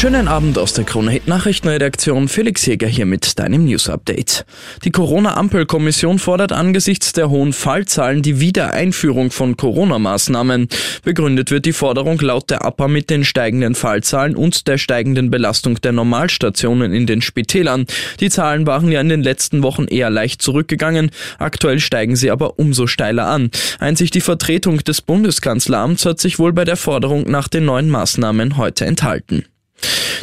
Schönen Abend aus der Krone Hit Nachrichtenredaktion. Felix Jäger hier mit deinem News Update. Die Corona-Ampel-Kommission fordert angesichts der hohen Fallzahlen die Wiedereinführung von Corona-Maßnahmen. Begründet wird die Forderung laut der APA mit den steigenden Fallzahlen und der steigenden Belastung der Normalstationen in den Spitälern. Die Zahlen waren ja in den letzten Wochen eher leicht zurückgegangen. Aktuell steigen sie aber umso steiler an. Einzig die Vertretung des Bundeskanzleramts hat sich wohl bei der Forderung nach den neuen Maßnahmen heute enthalten.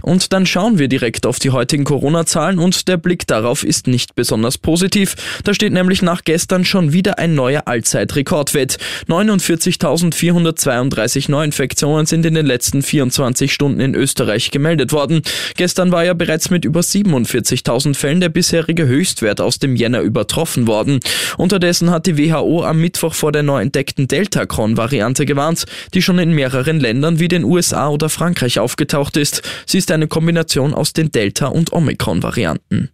Und dann schauen wir direkt auf die heutigen Corona-Zahlen und der Blick darauf ist nicht besonders positiv. Da steht nämlich nach gestern schon wieder ein neuer Allzeitrekordwert. 49.432 Neuinfektionen sind in den letzten 24 Stunden in Österreich gemeldet worden. Gestern war ja bereits mit über 47.000 Fällen der bisherige Höchstwert aus dem Jänner übertroffen worden. Unterdessen hat die WHO am Mittwoch vor der neu entdeckten Delta-Cron-Variante gewarnt, die schon in mehreren Ländern wie den USA oder Frankreich aufgetaucht ist. Sie ist eine Kombination aus den Delta- und Omikron-Varianten.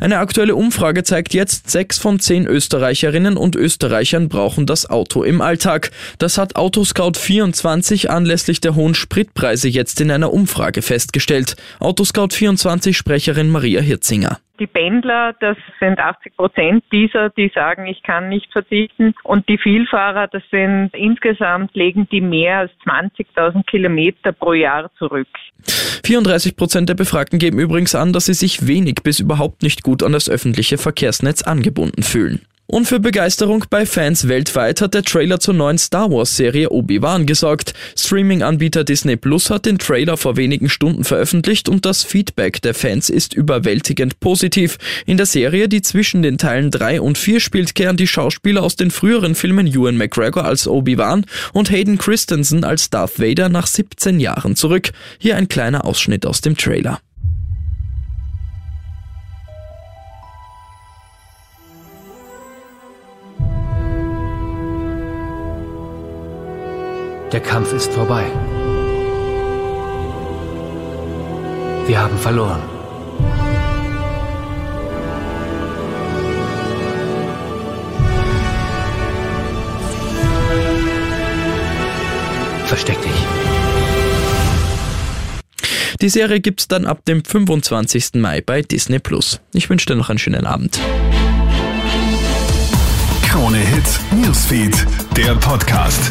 Eine aktuelle Umfrage zeigt jetzt, sechs von zehn Österreicherinnen und Österreichern brauchen das Auto im Alltag. Das hat Autoscout24 anlässlich der hohen Spritpreise jetzt in einer Umfrage festgestellt. Autoscout24-Sprecherin Maria Hirzinger. Die Pendler, das sind 80 Prozent dieser, die sagen, ich kann nicht verzichten. Und die Vielfahrer, das sind insgesamt, legen die mehr als 20.000 Kilometer pro Jahr zurück. 34 Prozent der Befragten geben übrigens an, dass sie sich wenig bis überhaupt nicht gut an das öffentliche Verkehrsnetz angebunden fühlen. Und für Begeisterung bei Fans weltweit hat der Trailer zur neuen Star Wars Serie Obi-Wan gesorgt. Streaming-Anbieter Disney Plus hat den Trailer vor wenigen Stunden veröffentlicht und das Feedback der Fans ist überwältigend positiv. In der Serie, die zwischen den Teilen 3 und 4 spielt, kehren die Schauspieler aus den früheren Filmen Ewan McGregor als Obi-Wan und Hayden Christensen als Darth Vader nach 17 Jahren zurück. Hier ein kleiner Ausschnitt aus dem Trailer. Der Kampf ist vorbei. Wir haben verloren. Versteck dich. Die Serie gibt's dann ab dem 25. Mai bei Disney Plus. Ich wünsche dir noch einen schönen Abend. Krone Hits, Newsfeed, der Podcast.